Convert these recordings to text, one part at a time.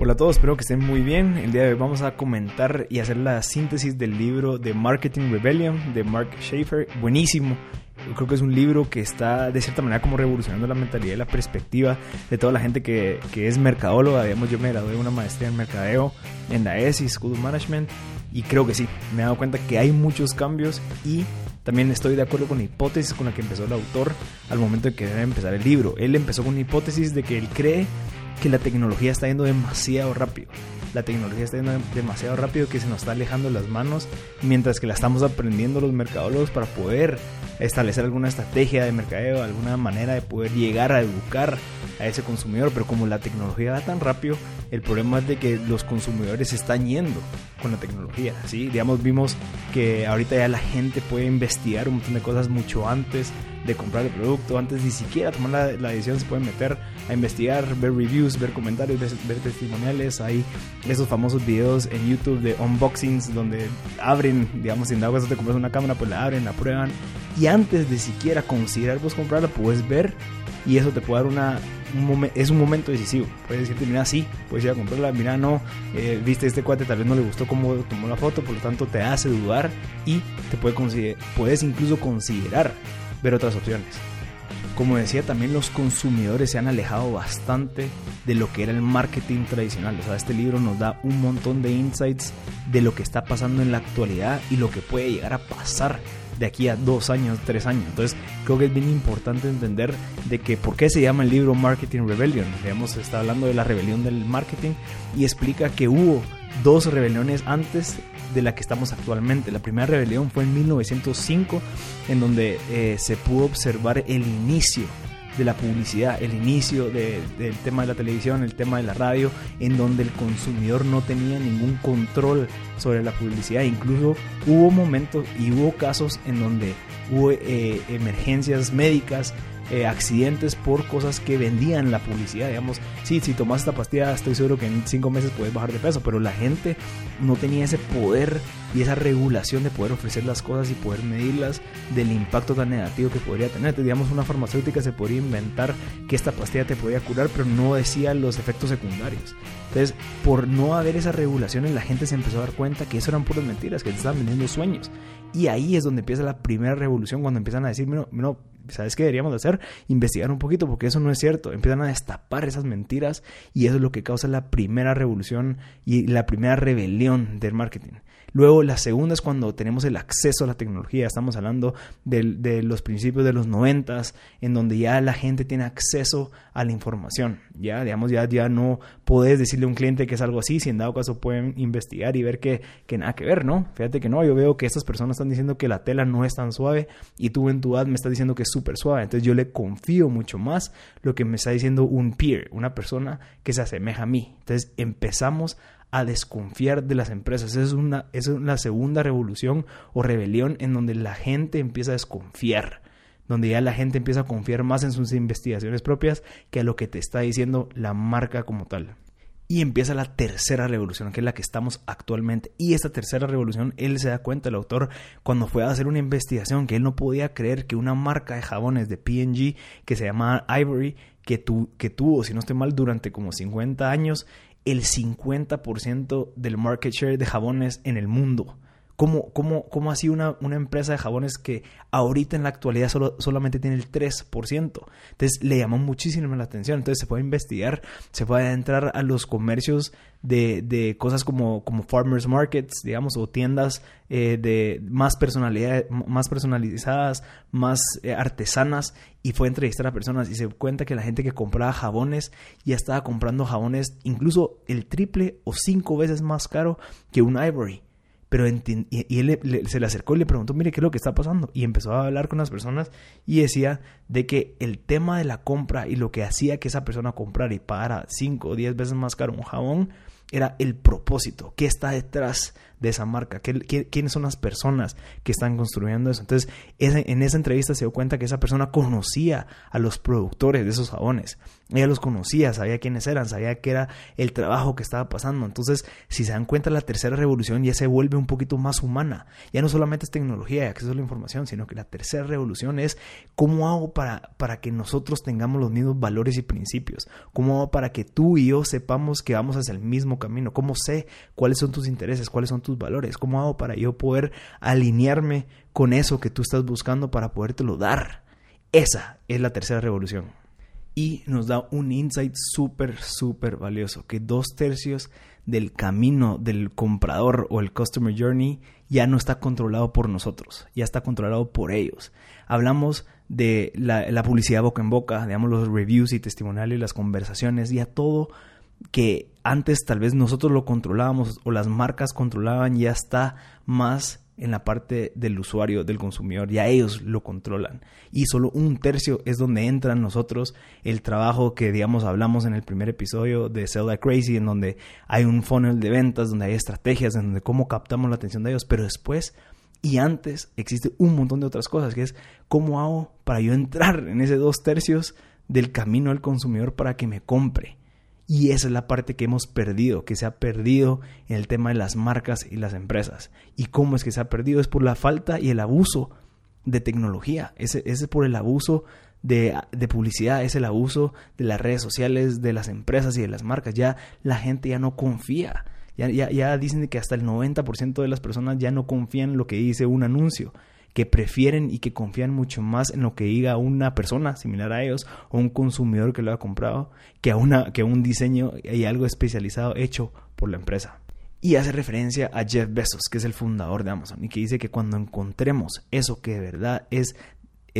Hola a todos, espero que estén muy bien. El día de hoy vamos a comentar y hacer la síntesis del libro de Marketing Rebellion de Mark Schaefer. Buenísimo. Yo creo que es un libro que está de cierta manera como revolucionando la mentalidad y la perspectiva de toda la gente que, que es mercadóloga. Digamos, yo me gradué de una maestría en mercadeo en la ESI School of Management y creo que sí, me he dado cuenta que hay muchos cambios y también estoy de acuerdo con la hipótesis con la que empezó el autor al momento de querer empezar el libro. Él empezó con una hipótesis de que él cree que la tecnología está yendo demasiado rápido. La tecnología está yendo demasiado rápido que se nos está alejando las manos mientras que la estamos aprendiendo los mercadólogos para poder establecer alguna estrategia de mercadeo, alguna manera de poder llegar a educar a ese consumidor. Pero como la tecnología va tan rápido, el problema es de que los consumidores están yendo con la tecnología. ¿sí? Digamos, vimos que ahorita ya la gente puede investigar un montón de cosas mucho antes de comprar el producto, antes ni siquiera tomar la, la decisión, se pueden meter a investigar, ver reviews, ver comentarios, ver, testimoniales. Hay esos famosos videos en YouTube de unboxings donde abren, digamos, si en dado caso te compras una cámara, pues la abren, la prueban. Y antes de siquiera considerar comprarla, puedes ver y eso te puede dar una es un momento decisivo. Puedes decirte, mira, sí, puedes ir a comprarla, mira, no, eh, viste este cuate, tal vez no le gustó cómo tomó la foto, por lo tanto te hace dudar y te puede puedes incluso considerar ver otras opciones. Como decía, también los consumidores se han alejado bastante de lo que era el marketing tradicional. O sea, este libro nos da un montón de insights de lo que está pasando en la actualidad y lo que puede llegar a pasar de aquí a dos años, tres años. Entonces creo que es bien importante entender de que por qué se llama el libro Marketing Rebellion. Digamos, está hablando de la rebelión del marketing y explica que hubo dos rebeliones antes de la que estamos actualmente. La primera rebelión fue en 1905, en donde eh, se pudo observar el inicio de la publicidad, el inicio del tema de la televisión, el tema de la radio, en donde el consumidor no tenía ningún control sobre la publicidad. Incluso hubo momentos y hubo casos en donde hubo eh, emergencias médicas eh, accidentes por cosas que vendían la publicidad. Digamos, sí, si tomas esta pastilla, estoy seguro que en cinco meses puedes bajar de peso, pero la gente no tenía ese poder y esa regulación de poder ofrecer las cosas y poder medirlas del impacto tan negativo que podría tener. digamos, una farmacéutica se podría inventar que esta pastilla te podía curar, pero no decía los efectos secundarios. Entonces, por no haber esa regulación, la gente se empezó a dar cuenta que eso eran puras mentiras, que te estaban vendiendo sueños. Y ahí es donde empieza la primera revolución, cuando empiezan a decir, no, no ¿sabes qué deberíamos hacer? Investigar un poquito porque eso no es cierto. Empiezan a destapar esas mentiras y eso es lo que causa la primera revolución y la primera rebelión del marketing. Luego la segunda es cuando tenemos el acceso a la tecnología. Estamos hablando de, los principios de los noventas, en donde ya la gente tiene acceso a la información. Ya, digamos, ya, ya no podés decirle a un cliente que es algo así, si en dado caso pueden investigar y ver que, que nada que ver, ¿no? Fíjate que no, yo veo que estas personas están diciendo que la tela no es tan suave y tú en tu ad me estás diciendo que es súper suave. Entonces yo le confío mucho más lo que me está diciendo un peer, una persona que se asemeja a mí. Entonces empezamos a desconfiar de las empresas. Esa es una, es segunda revolución o rebelión en donde la gente empieza a desconfiar, donde ya la gente empieza a confiar más en sus investigaciones propias que a lo que te está diciendo la marca como tal. Y empieza la tercera revolución, que es la que estamos actualmente. Y esta tercera revolución, él se da cuenta, el autor, cuando fue a hacer una investigación, que él no podía creer que una marca de jabones de PG, que se llamaba Ivory, que, que tuvo, si no estoy mal, durante como 50 años, el 50% del market share de jabones en el mundo. ¿Cómo, cómo, cómo así una, una, empresa de jabones que ahorita en la actualidad solo, solamente tiene el 3%? Entonces le llamó muchísimo la atención. Entonces se puede investigar, se puede entrar a los comercios de, de cosas como, como farmers markets, digamos, o tiendas eh, de más, personalidad, más personalizadas, más eh, artesanas, y fue a entrevistar a personas y se cuenta que la gente que compraba jabones ya estaba comprando jabones incluso el triple o cinco veces más caro que un Ivory. Pero y, él se le acercó y le preguntó, mire, ¿qué es lo que está pasando? Y empezó a hablar con las personas y decía de que el tema de la compra y lo que hacía que esa persona comprara y pagara 5 o 10 veces más caro un jabón era el propósito, qué está detrás de esa marca, quiénes son las personas que están construyendo eso. Entonces, en esa entrevista se dio cuenta que esa persona conocía a los productores de esos jabones. Ella los conocía, sabía quiénes eran, sabía qué era el trabajo que estaba pasando. Entonces, si se dan cuenta, la tercera revolución ya se vuelve un poquito más humana. Ya no solamente es tecnología y acceso a la información, sino que la tercera revolución es cómo hago para, para que nosotros tengamos los mismos valores y principios. Cómo hago para que tú y yo sepamos que vamos hacia el mismo camino. Cómo sé cuáles son tus intereses, cuáles son tus tus valores? ¿Cómo hago para yo poder alinearme con eso que tú estás buscando para podértelo dar? Esa es la tercera revolución. Y nos da un insight súper, súper valioso, que dos tercios del camino del comprador o el customer journey ya no está controlado por nosotros, ya está controlado por ellos. Hablamos de la, publicidad boca en boca, digamos los reviews y testimoniales, las conversaciones, ya todo que antes tal vez nosotros lo controlábamos o las marcas controlaban, ya está más en la parte del usuario, del consumidor, ya ellos lo controlan. Y solo un tercio es donde entran nosotros el trabajo que, digamos, hablamos en el primer episodio de Sell Like Crazy, en donde hay un funnel de ventas, donde hay estrategias, en donde cómo captamos la atención de ellos, pero después y antes existe un montón de otras cosas, que es cómo hago para yo entrar en ese dos tercios del camino del consumidor para que me compre. Y esa es la parte que hemos perdido, que se ha perdido en el tema de las marcas y las empresas. ¿Y cómo es que se ha perdido? Es por la falta y el abuso de tecnología. Ese, es por el abuso de, publicidad, es el abuso de las redes sociales, de las empresas y de las marcas. Ya la gente ya no confía. Ya, ya, ya dicen que hasta el 90% de las personas ya no confían en lo que dice un anuncio que prefieren y que confían mucho más en lo que diga una persona similar a ellos o un consumidor que lo ha comprado que a, una, que un diseño y algo especializado hecho por la empresa. Y hace referencia a Jeff Bezos, que es el fundador de Amazon, y que dice que cuando encontremos eso que de verdad es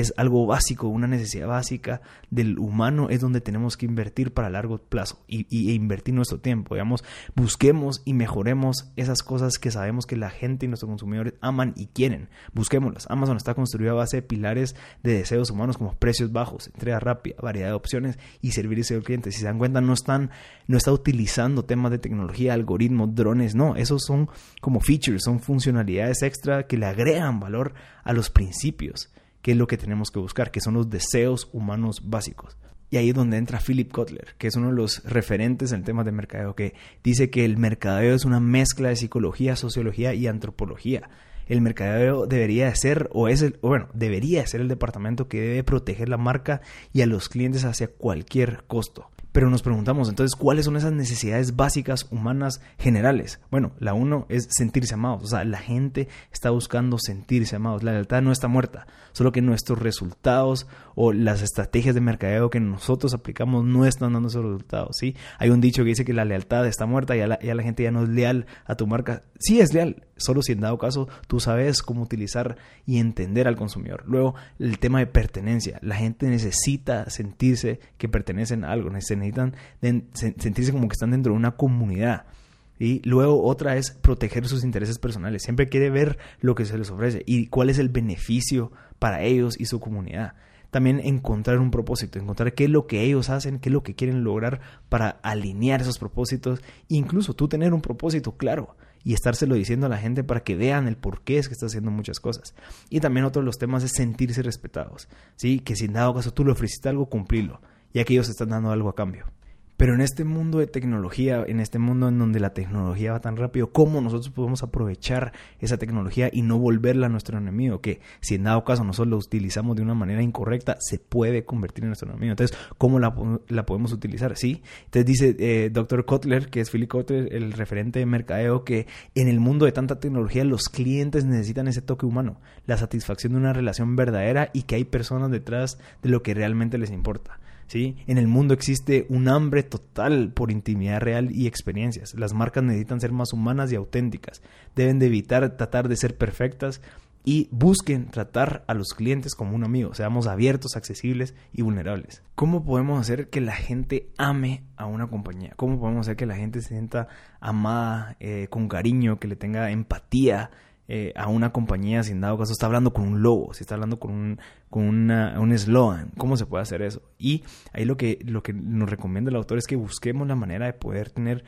es algo básico, una necesidad básica del humano, es donde tenemos que invertir para largo plazo y, e invertir nuestro tiempo. Digamos, busquemos y mejoremos esas cosas que sabemos que la gente y nuestros consumidores aman y quieren. Busquémoslas. Amazon está construido a base de pilares de deseos humanos como precios bajos, entrega rápida, variedad de opciones y servicio al cliente. Si se dan cuenta, no están, no está utilizando temas de tecnología, algoritmos, drones, no, esos son como features, son funcionalidades extra que le agregan valor a los principios qué es lo que tenemos que buscar, que son los deseos humanos básicos. Y ahí es donde entra Philip Kotler, que es uno de los referentes en temas de mercadeo, que dice que el mercadeo es una mezcla de psicología, sociología y antropología. El mercadeo debería ser, o es el, bueno, debería ser el departamento que debe proteger la marca y a los clientes hacia cualquier costo. Pero nos preguntamos entonces cuáles son esas necesidades básicas humanas generales. Bueno, la uno es sentirse amados. O sea, la gente está buscando sentirse amados. La lealtad no está muerta, solo que nuestros resultados o las estrategias de mercadeo que nosotros aplicamos no están dando esos resultados. ¿sí? Hay un dicho que dice que la lealtad está muerta y ya la gente ya no es leal a tu marca. Sí es leal, solo si en dado caso tú sabes cómo utilizar y entender al consumidor. Luego, el tema de pertenencia. La gente necesita sentirse que pertenecen a algo, necesitan sentirse como que están dentro de una comunidad. Y luego otra es proteger sus intereses personales. Siempre quiere ver lo que se les ofrece y cuál es el beneficio para ellos y su comunidad. También encontrar un propósito, encontrar qué es lo que ellos hacen, qué es lo que quieren lograr para alinear esos propósitos. Incluso tú tener un propósito claro y estárselo diciendo a la gente para que vean el por qué es que está haciendo muchas cosas. Y también otro de los temas es sentirse respetados, ¿sí? Que si en dado caso tú le ofreciste algo, cumplirlo, ya que ellos están dando algo a cambio. Pero en este mundo de tecnología, en este mundo en donde la tecnología va tan rápido, ¿cómo nosotros podemos aprovechar esa tecnología y no volverla a nuestro enemigo? Que si en dado caso nosotros lo utilizamos de una manera incorrecta, se puede convertir en nuestro enemigo. Entonces, ¿cómo la, podemos utilizar? Sí. Entonces dice eh, Dr. Kotler, que es Philip Kotler, el referente de mercadeo, que en el mundo de tanta tecnología los clientes necesitan ese toque humano, la satisfacción de una relación verdadera y que hay personas detrás de lo que realmente les importa. ¿Sí? En el mundo existe un hambre total por intimidad real y experiencias. Las marcas necesitan ser más humanas y auténticas. Deben de evitar tratar de ser perfectas y busquen tratar a los clientes como un amigo. Seamos abiertos, accesibles y vulnerables. ¿Cómo podemos hacer que la gente ame a una compañía? ¿Cómo podemos hacer que la gente se sienta amada, eh, con cariño, que le tenga empatía? Eh, a una compañía sin dado caso está hablando con un logo, si está hablando con un con un eslogan, ¿cómo se puede hacer eso? Y ahí lo que, lo que nos recomienda el autor es que busquemos la manera de poder tener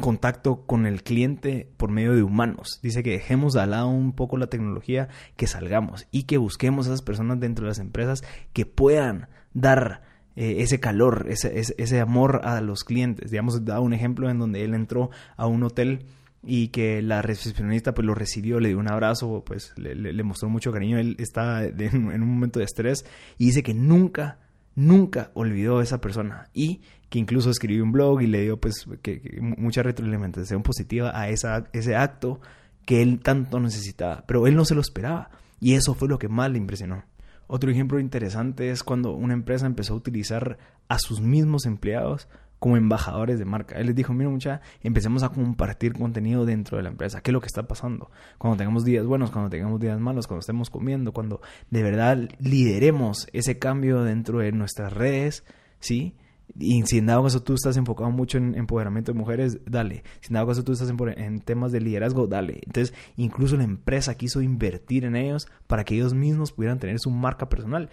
contacto con el cliente por medio de humanos. Dice que dejemos de lado un poco la tecnología, que salgamos y que busquemos a esas personas dentro de las empresas que puedan dar eh, ese calor, ese, ese, amor a los clientes. Digamos, dado un ejemplo en donde él entró a un hotel y que la recepcionista pues lo recibió, le dio un abrazo, pues le, mostró mucho cariño. Él estaba en un momento de estrés y dice que nunca, nunca olvidó a esa persona y que incluso escribió un blog y le dio pues que, mucha retroalimentación positiva a esa, ese acto que él tanto necesitaba, pero él no se lo esperaba y eso fue lo que más le impresionó. Otro ejemplo interesante es cuando una empresa empezó a utilizar a sus mismos empleados como embajadores de marca. Él les dijo, mira mucha, empecemos a compartir contenido dentro de la empresa. ¿Qué es lo que está pasando? Cuando tengamos días buenos, cuando tengamos días malos, cuando estemos comiendo, cuando de verdad lideremos ese cambio dentro de nuestras redes, ¿sí? Y si en dado caso tú estás enfocado mucho en empoderamiento de mujeres, dale. Si en dado caso tú estás en, temas de liderazgo, dale. Entonces, incluso la empresa quiso invertir en ellos para que ellos mismos pudieran tener su marca personal.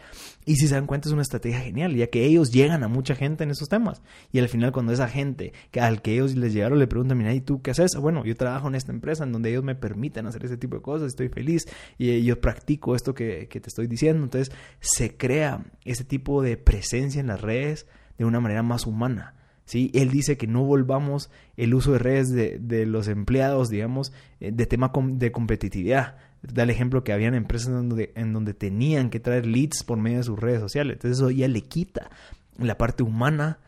Y si se dan cuenta, es una estrategia genial, ya que ellos llegan a mucha gente en esos temas. Y al final, cuando esa gente al que ellos les llegaron le preguntan, mira, ¿y tú qué haces? Bueno, yo trabajo en esta empresa en donde ellos me permiten hacer ese tipo de cosas, estoy feliz y yo practico esto que, que te estoy diciendo. Entonces, se crea ese tipo de presencia en las redes de una manera más humana. ¿sí? Él dice que no volvamos el uso de redes de, los empleados, digamos, eh, de tema de competitividad. Da el ejemplo que habían empresas en donde, en donde tenían que traer leads por medio de sus redes sociales. Entonces eso ya le quita la parte humana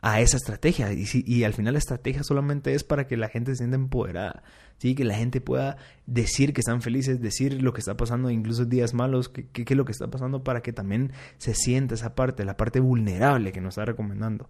a esa estrategia. Y, y al final la estrategia solamente es para que la gente se sienta empoderada. ¿Sí? Que la gente pueda decir que están felices, decir lo que está pasando, incluso días malos, qué es lo que está pasando para que también se sienta esa parte, la parte vulnerable que nos está recomendando.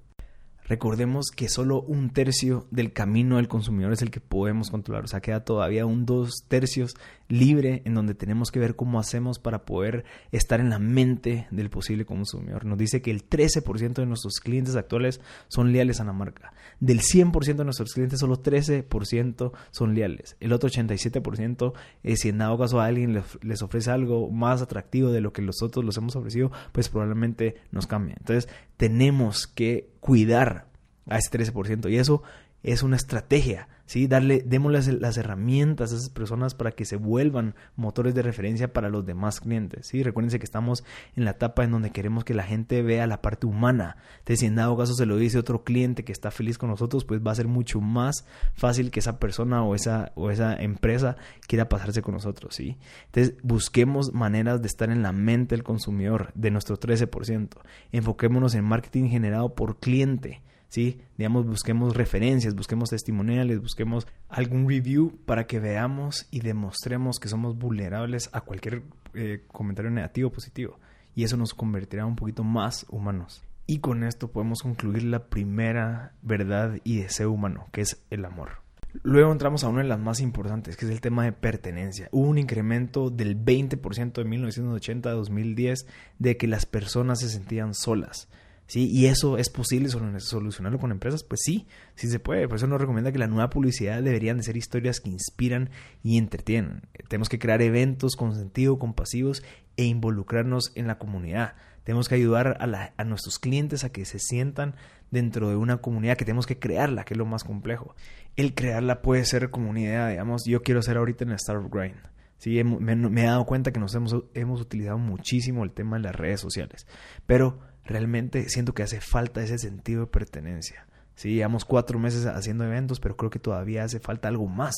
Recordemos que solo un tercio del camino del consumidor es el que podemos controlar, o sea, queda todavía un dos tercios libre en donde tenemos que ver cómo hacemos para poder estar en la mente del posible consumidor. Nos dice que el 13% de nuestros clientes actuales son leales a la marca. Del 100% de nuestros clientes, solo 13% son leales. El otro 87% es si en dado caso a alguien les ofrece algo más atractivo de lo que nosotros los hemos ofrecido, pues probablemente nos cambie. Entonces, tenemos que cuidar a ese 13%. Y eso es una estrategia, ¿sí? Darle, démosles las herramientas a esas personas para que se vuelvan motores de referencia para los demás clientes, ¿sí? Recuérdense que estamos en la etapa en donde queremos que la gente vea la parte humana. Entonces, si en dado caso se lo dice otro cliente que está feliz con nosotros, pues va a ser mucho más fácil que esa persona o esa, o esa empresa quiera pasarse con nosotros, ¿sí? Entonces, busquemos maneras de estar en la mente del consumidor, de nuestro 13%. Enfoquémonos en marketing generado por cliente, ¿sí? Digamos, busquemos referencias, busquemos testimoniales, busquemos algún review para que veamos y demostremos que somos vulnerables a cualquier eh, comentario negativo o positivo. Y eso nos convertirá un poquito más humanos. Y con esto podemos concluir la primera verdad y deseo humano, que es el amor. Luego entramos a una de las más importantes, que es el tema de pertenencia. Hubo un incremento del 20% de 1980 a 2010 de que las personas se sentían solas. ¿Sí? Y eso es posible solucionarlo con empresas, pues sí, sí se puede. Por eso nos recomienda que la nueva publicidad deberían de ser historias que inspiran y entretienen. Tenemos que crear eventos con sentido, compasivos e involucrarnos en la comunidad. Tenemos que ayudar a, a nuestros clientes a que se sientan dentro de una comunidad que tenemos que crearla, que es lo más complejo. El crearla puede ser como una idea, digamos, yo quiero ser ahorita en Startup Grind. Sí, me, me, he dado cuenta que nos hemos, hemos utilizado muchísimo el tema de las redes sociales, pero realmente siento que hace falta ese sentido de pertenencia. Sí, llevamos cuatro meses haciendo eventos, pero creo que todavía hace falta algo más.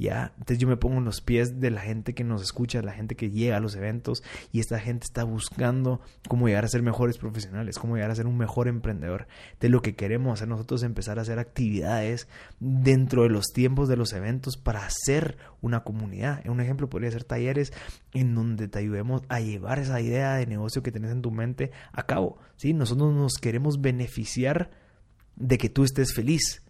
¿Ya? Entonces yo me pongo en los pies de la gente que nos escucha, la gente que llega a los eventos y esta gente está buscando cómo llegar a ser mejores profesionales, cómo llegar a ser un mejor emprendedor. De lo que queremos hacer nosotros es empezar a hacer actividades dentro de los tiempos de los eventos para hacer una comunidad. Un ejemplo podría ser talleres en donde te ayudemos a llevar esa idea de negocio que tienes en tu mente a cabo. ¿sí? Nosotros nos queremos beneficiar de que tú estés feliz.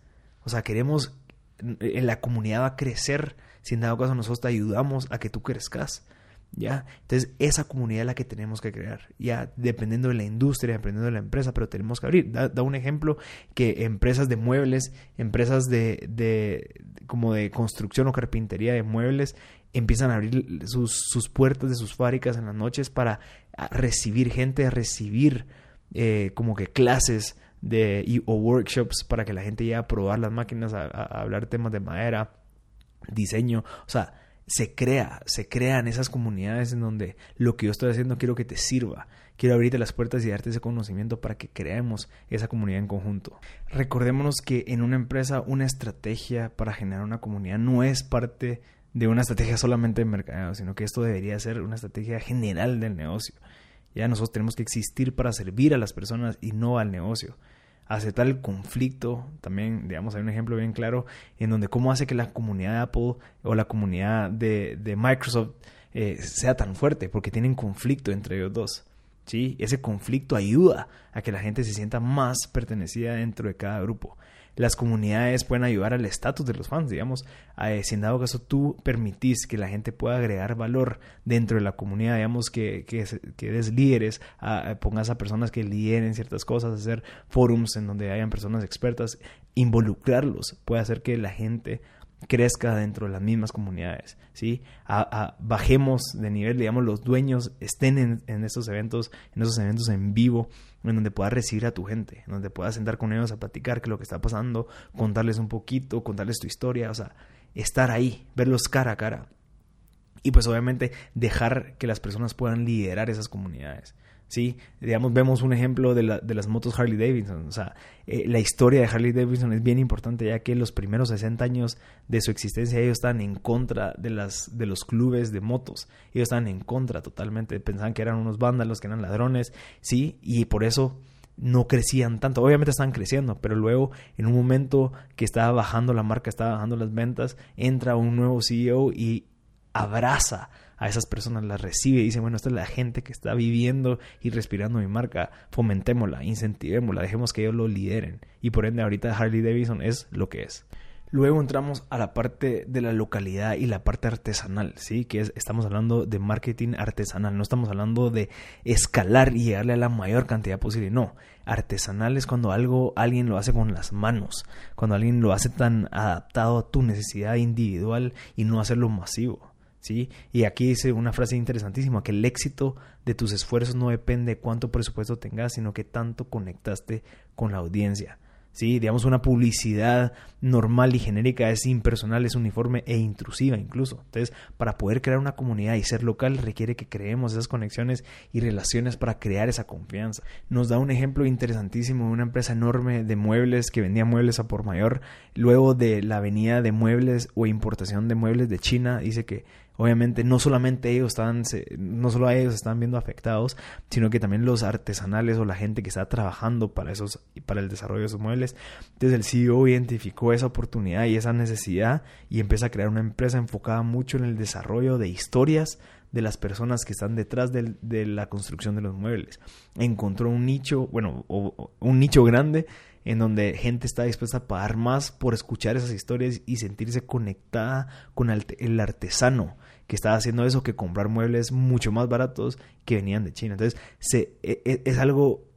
O sea, queremos la comunidad va a crecer si en dado caso nosotros te ayudamos a que tú crezcas. ¿Ya? Entonces, esa comunidad es la que tenemos que crear, ya dependiendo de la industria, dependiendo de la empresa, pero tenemos que abrir. Da, un ejemplo que empresas de muebles, empresas de, de, como de construcción o carpintería de muebles, empiezan a abrir sus, sus puertas de sus fábricas en las noches para recibir gente, recibir eh, como que clases de, o workshops para que la gente llegue a probar las máquinas, a, hablar temas de madera, diseño, o sea, se crea, se crean esas comunidades en donde lo que yo estoy haciendo quiero que te sirva. Quiero abrirte las puertas y darte ese conocimiento para que creemos esa comunidad en conjunto. Recordémonos que en una empresa una estrategia para generar una comunidad no es parte de una estrategia solamente de mercadeo, sino que esto debería ser una estrategia general del negocio. Ya nosotros tenemos que existir para servir a las personas y no al negocio aceptar el conflicto. También, digamos, hay un ejemplo bien claro en donde cómo hace que la comunidad de Apple o la comunidad de, Microsoft eh, sea tan fuerte, porque tienen conflicto entre ellos dos. ¿sí? Ese conflicto ayuda a que la gente se sienta más pertenecida dentro de cada grupo las comunidades pueden ayudar al estatus de los fans, digamos, eh, si en dado caso tú permitís que la gente pueda agregar valor dentro de la comunidad, digamos, que, que, que des líderes, a, pongas a personas que lideren ciertas cosas, hacer forums en donde hayan personas expertas, involucrarlos, puede hacer que la gente crezca dentro de las mismas comunidades, ¿sí? bajemos de nivel, digamos, los dueños estén en, en, estos eventos, en esos eventos en vivo, en donde puedas recibir a tu gente, en donde puedas sentar con ellos a platicar qué es lo que está pasando, contarles un poquito, contarles tu historia, o sea, estar ahí, verlos cara a cara. Y pues obviamente dejar que las personas puedan liderar esas comunidades. ¿Sí? Digamos, vemos un ejemplo de, la, de las motos Harley Davidson. O sea, eh, la historia de Harley Davidson es bien importante ya que los primeros 60 años de su existencia ellos estaban en contra de, las, de los clubes de motos. Ellos estaban en contra totalmente. Pensaban que eran unos vándalos, que eran ladrones, ¿sí? Y por eso no crecían tanto. Obviamente estaban creciendo, pero luego en un momento que estaba bajando la marca, estaba bajando las ventas, entra un nuevo CEO y abraza a esas personas, las recibe y dice, bueno, esta es la gente que está viviendo y respirando mi marca, fomentémosla, incentivémosla, dejemos que ellos lo lideren. Y por ende ahorita Harley Davidson es lo que es. Luego entramos a la parte de la localidad y la parte artesanal, ¿sí? Que es, estamos hablando de marketing artesanal, no estamos hablando de escalar y llegarle a la mayor cantidad posible, no. Artesanal es cuando algo, alguien lo hace con las manos, cuando alguien lo hace tan adaptado a tu necesidad individual y no hacerlo masivo. ¿Sí? Y aquí dice una frase interesantísima, que el éxito de tus esfuerzos no depende de cuánto presupuesto tengas, sino que tanto conectaste con la audiencia. ¿sí? Digamos, una publicidad normal y genérica es impersonal, es uniforme e intrusiva incluso. Entonces, para poder crear una comunidad y ser local requiere que creemos esas conexiones y relaciones para crear esa confianza. Nos da un ejemplo interesantísimo de una empresa enorme de muebles que vendía muebles a por mayor. Luego de la venida de muebles o importación de muebles de China, dice que obviamente no solamente ellos estaban, no solo a ellos están viendo afectados, sino que también los artesanales o la gente que está trabajando para esos, para el desarrollo de esos muebles. Entonces el CEO identificó esa oportunidad y esa necesidad y empieza a crear una empresa enfocada mucho en el desarrollo de historias de las personas que están detrás de, de la construcción de los muebles. Encontró un nicho, bueno, un nicho grande en donde gente está dispuesta a pagar más por escuchar esas historias y sentirse conectada con el artesano que estaba haciendo eso que comprar muebles mucho más baratos que venían de China. Entonces, se, e, e, es, algo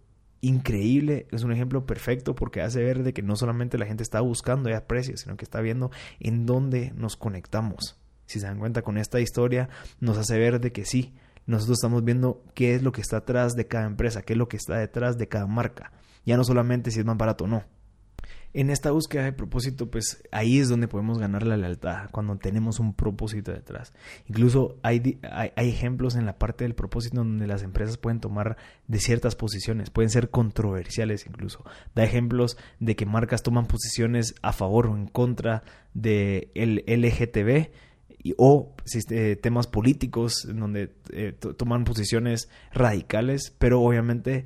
increíble, es un ejemplo perfecto porque hace ver de que no solamente la gente está buscando ya precios, sino que está viendo en dónde nos conectamos. Si se dan cuenta con esta historia, nos hace ver de que sí, nosotros estamos viendo qué es lo que está atrás de cada empresa, qué es lo que está detrás de cada marca. Ya no solamente si es más barato o no. En esta búsqueda de propósito, pues ahí es donde podemos ganar la lealtad, cuando tenemos un propósito detrás. Incluso hay, hay, ejemplos en la parte del propósito donde las empresas pueden tomar de ciertas posiciones, pueden ser controversiales incluso. Da ejemplos de que marcas toman posiciones a favor o en contra del el LGTB o eh, temas políticos en donde eh, toman posiciones radicales, pero obviamente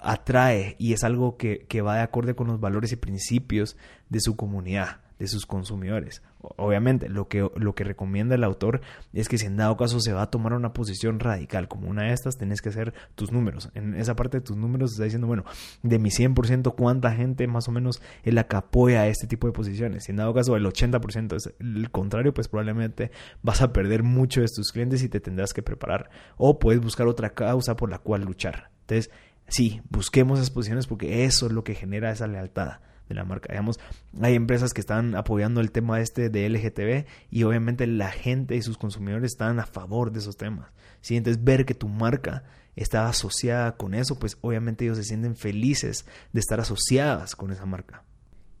atrae y es algo que, que, va de acorde con los valores y principios de su comunidad, de sus consumidores. Obviamente, lo que, lo que recomienda el autor es que si en dado caso se va a tomar una posición radical como una de estas, tenés que hacer tus números. En esa parte de tus números está diciendo, bueno, de mi 100%, ¿cuánta gente más o menos es la que apoya este tipo de posiciones? Si en dado caso el 80% es el contrario, pues probablemente vas a perder mucho de tus clientes y te tendrás que preparar. O puedes buscar otra causa por la cual luchar. Entonces, sí, busquemos esas posiciones porque eso es lo que genera esa lealtad de la marca. Digamos, hay empresas que están apoyando el tema este de LGTB y obviamente la gente y sus consumidores están a favor de esos temas. ¿sí? Entonces, ver que tu marca está asociada con eso, pues obviamente ellos se sienten felices de estar asociadas con esa marca.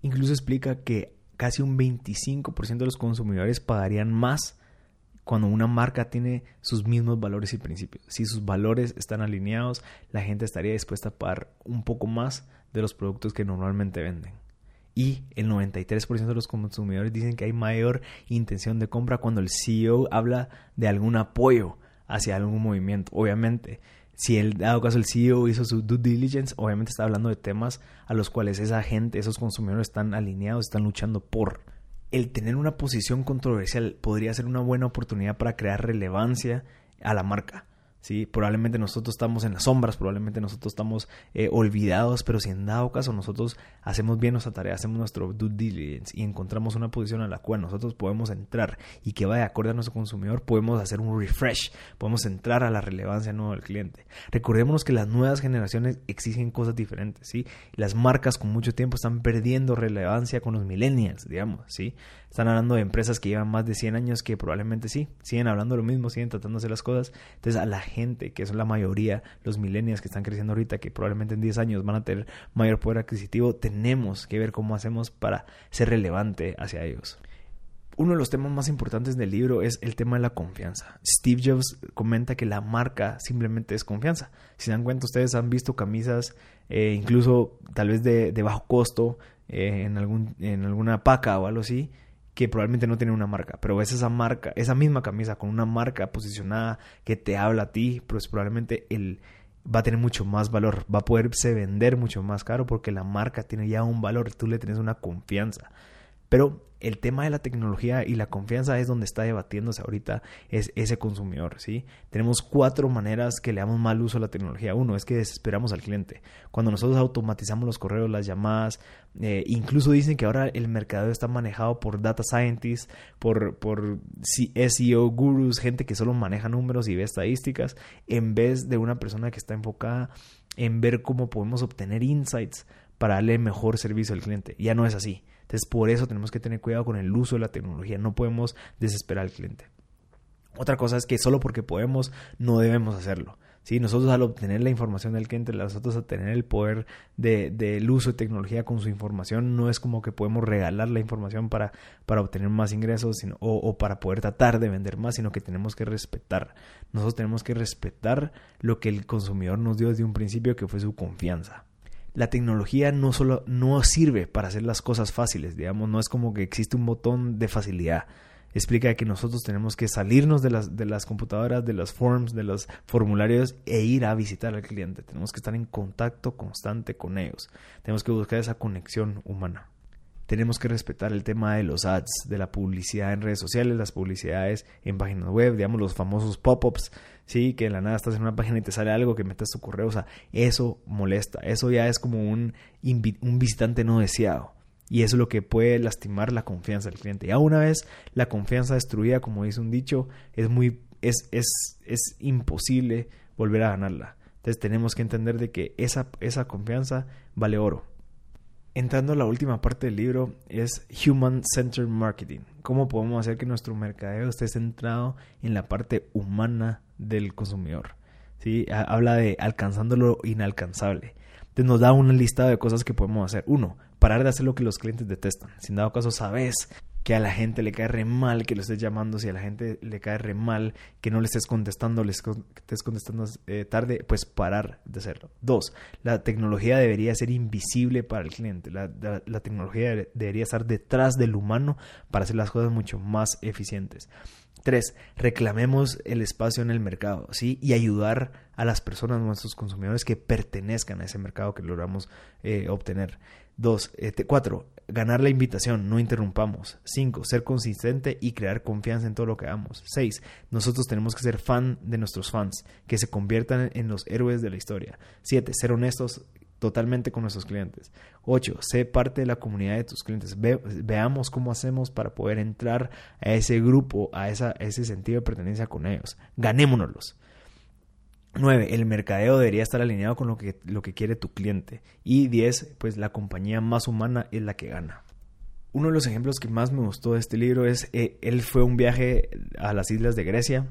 Incluso explica que casi un 25% de los consumidores pagarían más cuando una marca tiene sus mismos valores y principios. Si sus valores están alineados, la gente estaría dispuesta a pagar un poco más de los productos que normalmente venden. Y el 93% de los consumidores dicen que hay mayor intención de compra cuando el CEO habla de algún apoyo hacia algún movimiento. Obviamente, si el dado caso el CEO hizo su due diligence, obviamente está hablando de temas a los cuales esa gente, esos consumidores están alineados, están luchando por el tener una posición controversial podría ser una buena oportunidad para crear relevancia a la marca. ¿Sí? Probablemente nosotros estamos en las sombras, probablemente nosotros estamos eh, olvidados, pero si en dado caso nosotros hacemos bien nuestra tarea, hacemos nuestro due diligence y encontramos una posición a la cual nosotros podemos entrar y que vaya acorde a nuestro consumidor, podemos hacer un refresh, podemos entrar a la relevancia nueva del cliente. Recordémonos que las nuevas generaciones exigen cosas diferentes, ¿sí? Las marcas con mucho tiempo están perdiendo relevancia con los millennials, digamos, ¿sí? Están hablando de empresas que llevan más de 100 años que probablemente sí, siguen hablando lo mismo, siguen tratando de hacer las cosas. Entonces a la gente, que son la mayoría, los millennials que están creciendo ahorita, que probablemente en 10 años van a tener mayor poder adquisitivo, tenemos que ver cómo hacemos para ser relevante hacia ellos. Uno de los temas más importantes del libro es el tema de la confianza. Steve Jobs comenta que la marca simplemente es confianza. Si se dan cuenta, ustedes han visto camisas, eh, incluso tal vez de, bajo costo, eh, en, algún, en alguna paca o algo así, que probablemente no tiene una marca, pero es esa marca, esa misma camisa con una marca posicionada que te habla a ti, pues probablemente el va a tener mucho más valor, va a poderse vender mucho más caro porque la marca tiene ya un valor, tú le tienes una confianza. Pero el tema de la tecnología y la confianza es donde está debatiéndose ahorita es ese consumidor, ¿sí? Tenemos cuatro maneras que le damos mal uso a la tecnología. Uno es que desesperamos al cliente. Cuando nosotros automatizamos los correos, las llamadas, eh, incluso dicen que ahora el mercado está manejado por data scientists, por, por SEO gurus, gente que solo maneja números y ve estadísticas, en vez de una persona que está enfocada en ver cómo podemos obtener insights para darle mejor servicio al cliente. Ya no es así. Entonces, por eso tenemos que tener cuidado con el uso de la tecnología. No podemos desesperar al cliente. Otra cosa es que solo porque podemos, no debemos hacerlo. ¿sí? Nosotros al obtener la información del cliente, nosotros a tener el poder del de, uso de tecnología con su información, no es como que podemos regalar la información para, para obtener más ingresos o, o, para poder tratar de vender más, sino que tenemos que respetar. Nosotros tenemos que respetar lo que el consumidor nos dio desde un principio, que fue su confianza la tecnología no solo no sirve para hacer las cosas fáciles, digamos, no es como que existe un botón de facilidad. Explica que nosotros tenemos que salirnos de las, de las computadoras, de las forms, de los formularios e ir a visitar al cliente. Tenemos que estar en contacto constante con ellos. Tenemos que buscar esa conexión humana tenemos que respetar el tema de los ads, de la publicidad en redes sociales, las publicidades en páginas web, digamos los famosos pop-ups, sí, que en la nada estás en una página y te sale algo que metes tu correo, o sea, eso molesta, eso ya es como un, un visitante no deseado. Y eso es lo que puede lastimar la confianza del cliente. Ya una vez la confianza destruida, como dice un dicho, es muy, es, es, es imposible volver a ganarla. Entonces tenemos que entender de que esa, esa confianza vale oro. Entrando a la última parte del libro es Human Centered Marketing. ¿Cómo podemos hacer que nuestro mercadeo esté centrado en la parte humana del consumidor? ¿Sí? Habla de alcanzando lo inalcanzable. Entonces nos da una lista de cosas que podemos hacer. Uno, parar de hacer lo que los clientes detestan. Sin dado caso, sabes que a la gente le cae re mal que lo estés llamando, si a la gente le cae re mal que no le estés contestando, le estés contestando eh, tarde, pues parar de hacerlo. Dos, la tecnología debería ser invisible para el cliente. La, tecnología debería estar detrás del humano para hacer las cosas mucho más eficientes. Tres, reclamemos el espacio en el mercado, ¿sí? Y ayudar a las personas, nuestros consumidores, que pertenezcan a ese mercado que logramos eh, obtener. Dos, este, cuatro, ganar la invitación, no interrumpamos. Cinco, ser consistente y crear confianza en todo lo que hagamos. Seis, nosotros tenemos que ser fan de nuestros fans, que se conviertan en los héroes de la historia. Siete, ser honestos totalmente con nuestros clientes. 8. Sé parte de la comunidad de tus clientes. veamos cómo hacemos para poder entrar a ese grupo, a, esa, ese sentido de pertenencia con ellos. Ganémonos. 9. El mercadeo debería estar alineado con lo que, lo que quiere tu cliente. Y 10. Pues la compañía más humana es la que gana. Uno de los ejemplos que más me gustó de este libro es, eh, él fue un viaje a las islas de Grecia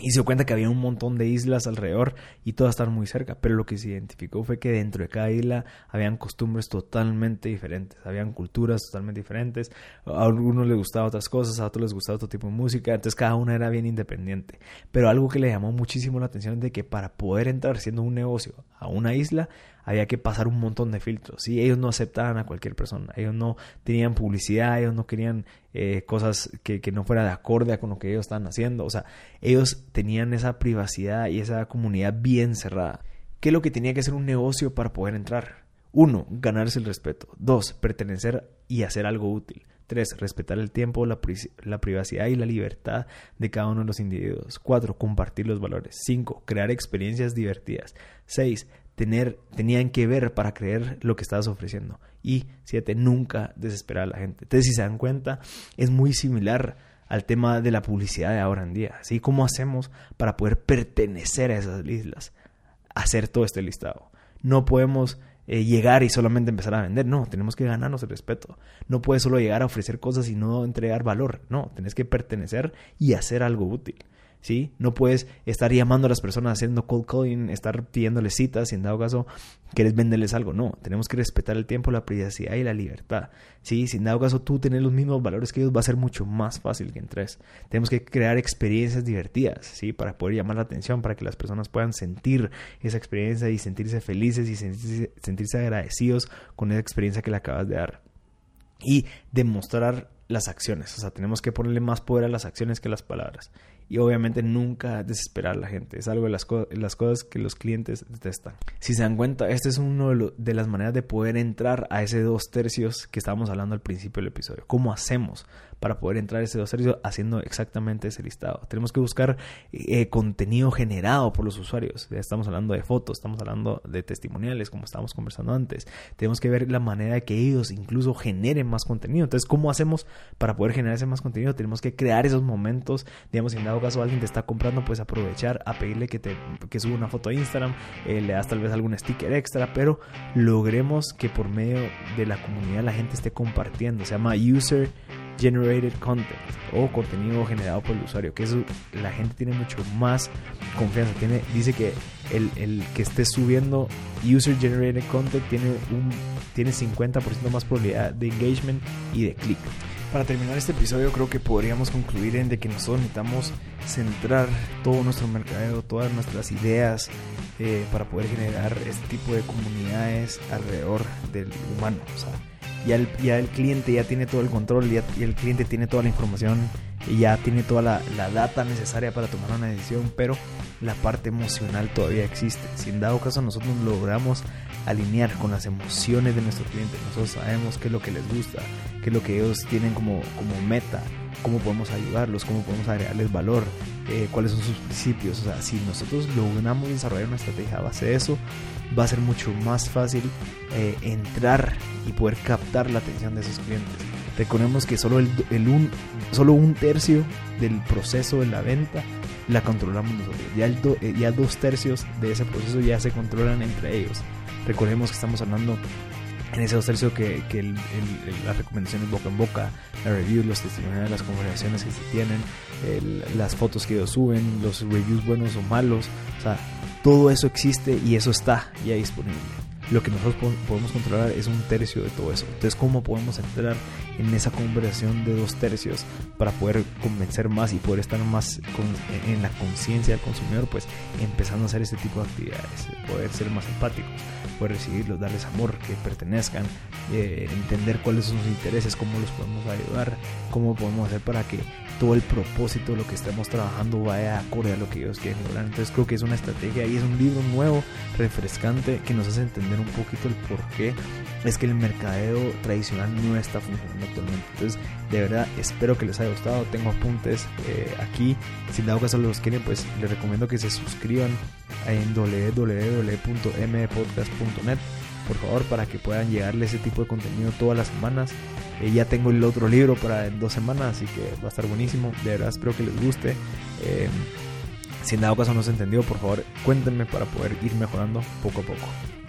y se dio cuenta que había un montón de islas alrededor y todas estaban muy cerca, pero lo que se identificó fue que dentro de cada isla habían costumbres totalmente diferentes, habían culturas totalmente diferentes, a algunos les gustaba otras cosas, a otros les gustaba otro tipo de música, entonces cada una era bien independiente. Pero algo que le llamó muchísimo la atención es de que para poder entrar siendo un negocio a una isla había que pasar un montón de filtros. Ellos no aceptaban a cualquier persona, ellos no tenían publicidad, ellos no querían eh, cosas que, que, no fuera de acorde con lo que ellos estaban haciendo. O sea, ellos tenían esa privacidad y esa comunidad bien cerrada. ¿Qué es lo que tenía que ser un negocio para poder entrar? Uno, ganarse el respeto. Dos, pertenecer y hacer algo útil. Tres, respetar el tiempo, la, la, privacidad y la libertad de cada uno de los individuos. Cuatro, compartir los valores. Cinco, crear experiencias divertidas. Seis, tener, tenían que ver para creer lo que estabas ofreciendo. Y siete, nunca desesperar a la gente. Entonces, si se dan cuenta, es muy similar al tema de la publicidad de ahora en día. ¿sí? ¿Cómo hacemos para poder pertenecer a esas islas? Hacer todo este listado. No podemos eh, llegar y solamente empezar a vender. No, tenemos que ganarnos el respeto. No puedes solo llegar a ofrecer cosas y no entregar valor. No, tienes que pertenecer y hacer algo útil. ¿Sí? No puedes estar llamando a las personas haciendo cold calling, estar pidiéndoles citas y en dado caso quieres venderles algo. No, tenemos que respetar el tiempo, la privacidad y la libertad, ¿sí? Si en dado caso tú tienes los mismos valores que ellos, va a ser mucho más fácil que entres. Tenemos que crear experiencias divertidas, ¿sí? Para poder llamar la atención, para que las personas puedan sentir esa experiencia y sentirse felices y sentirse, sentirse agradecidos con esa experiencia que le acabas de dar. Y demostrar las acciones. O sea, tenemos que ponerle más poder a las acciones que a las palabras y obviamente nunca desesperar a la gente. Es algo de las, las cosas que los clientes detestan. Si se dan cuenta, esta es una de, de, las maneras de poder entrar a ese dos tercios que estábamos hablando al principio del episodio. ¿Cómo hacemos para poder entrar a ese tercios haciendo exactamente ese listado? Tenemos que buscar eh, contenido generado por los usuarios. Estamos hablando de fotos, estamos hablando de testimoniales, como estábamos conversando antes. Tenemos que ver la manera de que ellos incluso generen más contenido. Entonces, ¿cómo hacemos para poder generar ese más contenido? Tenemos que crear esos momentos, digamos, en dado caso alguien te está comprando, pues aprovechar a pedirle que te que suba una foto a Instagram, eh, le das tal vez algún sticker extra, pero logremos que por medio de la comunidad la gente esté compartiendo. Se llama User Generated Content o contenido generado por el usuario, que eso la gente tiene mucho más confianza. Tiene, dice que el, que esté subiendo User Generated Content tiene un tiene 50% más probabilidad de engagement y de click. Para terminar este episodio creo que podríamos concluir en de que nosotros necesitamos centrar todo nuestro mercadeo, todas nuestras ideas eh, para poder generar este tipo de comunidades alrededor del humano. O sea, ya el, ya cliente ya tiene todo el control, y el cliente tiene toda la información y ya tiene toda la, la, data necesaria para tomar una decisión, pero la parte emocional todavía existe. Si en dado caso nosotros logramos alinear con las emociones de nuestros clientes, nosotros sabemos qué es lo que les gusta, qué es lo que ellos tienen como, como meta, cómo podemos ayudarlos, cómo podemos agregarles valor, eh, cuáles son sus principios. O sea, si nosotros logramos desarrollar una estrategia a base de eso, va a ser mucho más fácil eh, entrar y poder captar la atención de esos clientes. Recordemos que solo, el, un, solo un tercio del proceso de la venta la controlamos nosotros. Ya, eh, ya dos tercios de ese proceso ya se controlan entre ellos. Recordemos que estamos hablando en ese dos tercios que, el, las recomendaciones boca en boca, la review, los testimonios, las conversaciones que se tienen, las fotos que ellos suben, los reviews buenos o malos, o sea, todo eso existe y eso está ya disponible lo que nosotros podemos controlar es un tercio de todo eso. Entonces, ¿cómo podemos entrar en esa conversación de dos tercios para poder convencer más y poder estar más en la conciencia del consumidor? Pues empezando a hacer este tipo de actividades, poder ser más empáticos, poder recibirlos, darles amor, que pertenezcan, eh, entender cuáles son sus intereses, cómo los podemos ayudar, cómo podemos hacer para que todo el propósito de lo que estemos trabajando vaya acorde a lo que ellos quieren lograr. Entonces creo que es una estrategia y es un libro nuevo, refrescante, que nos hace entender un poquito el por qué es que el mercadeo tradicional no está funcionando actualmente. Entonces, de verdad, espero que les haya gustado. Tengo apuntes eh, aquí. Si dado caso los quieren, pues les recomiendo que se suscriban en www.mpodcast.net por favor, para que puedan llegarle ese tipo de contenido todas las semanas. Eh, ya tengo el otro libro para en dos semanas, así que va a estar buenísimo. De verdad, espero que les guste. Eh, si en dado caso no se entendió, por favor, cuéntenme para poder ir mejorando poco a poco.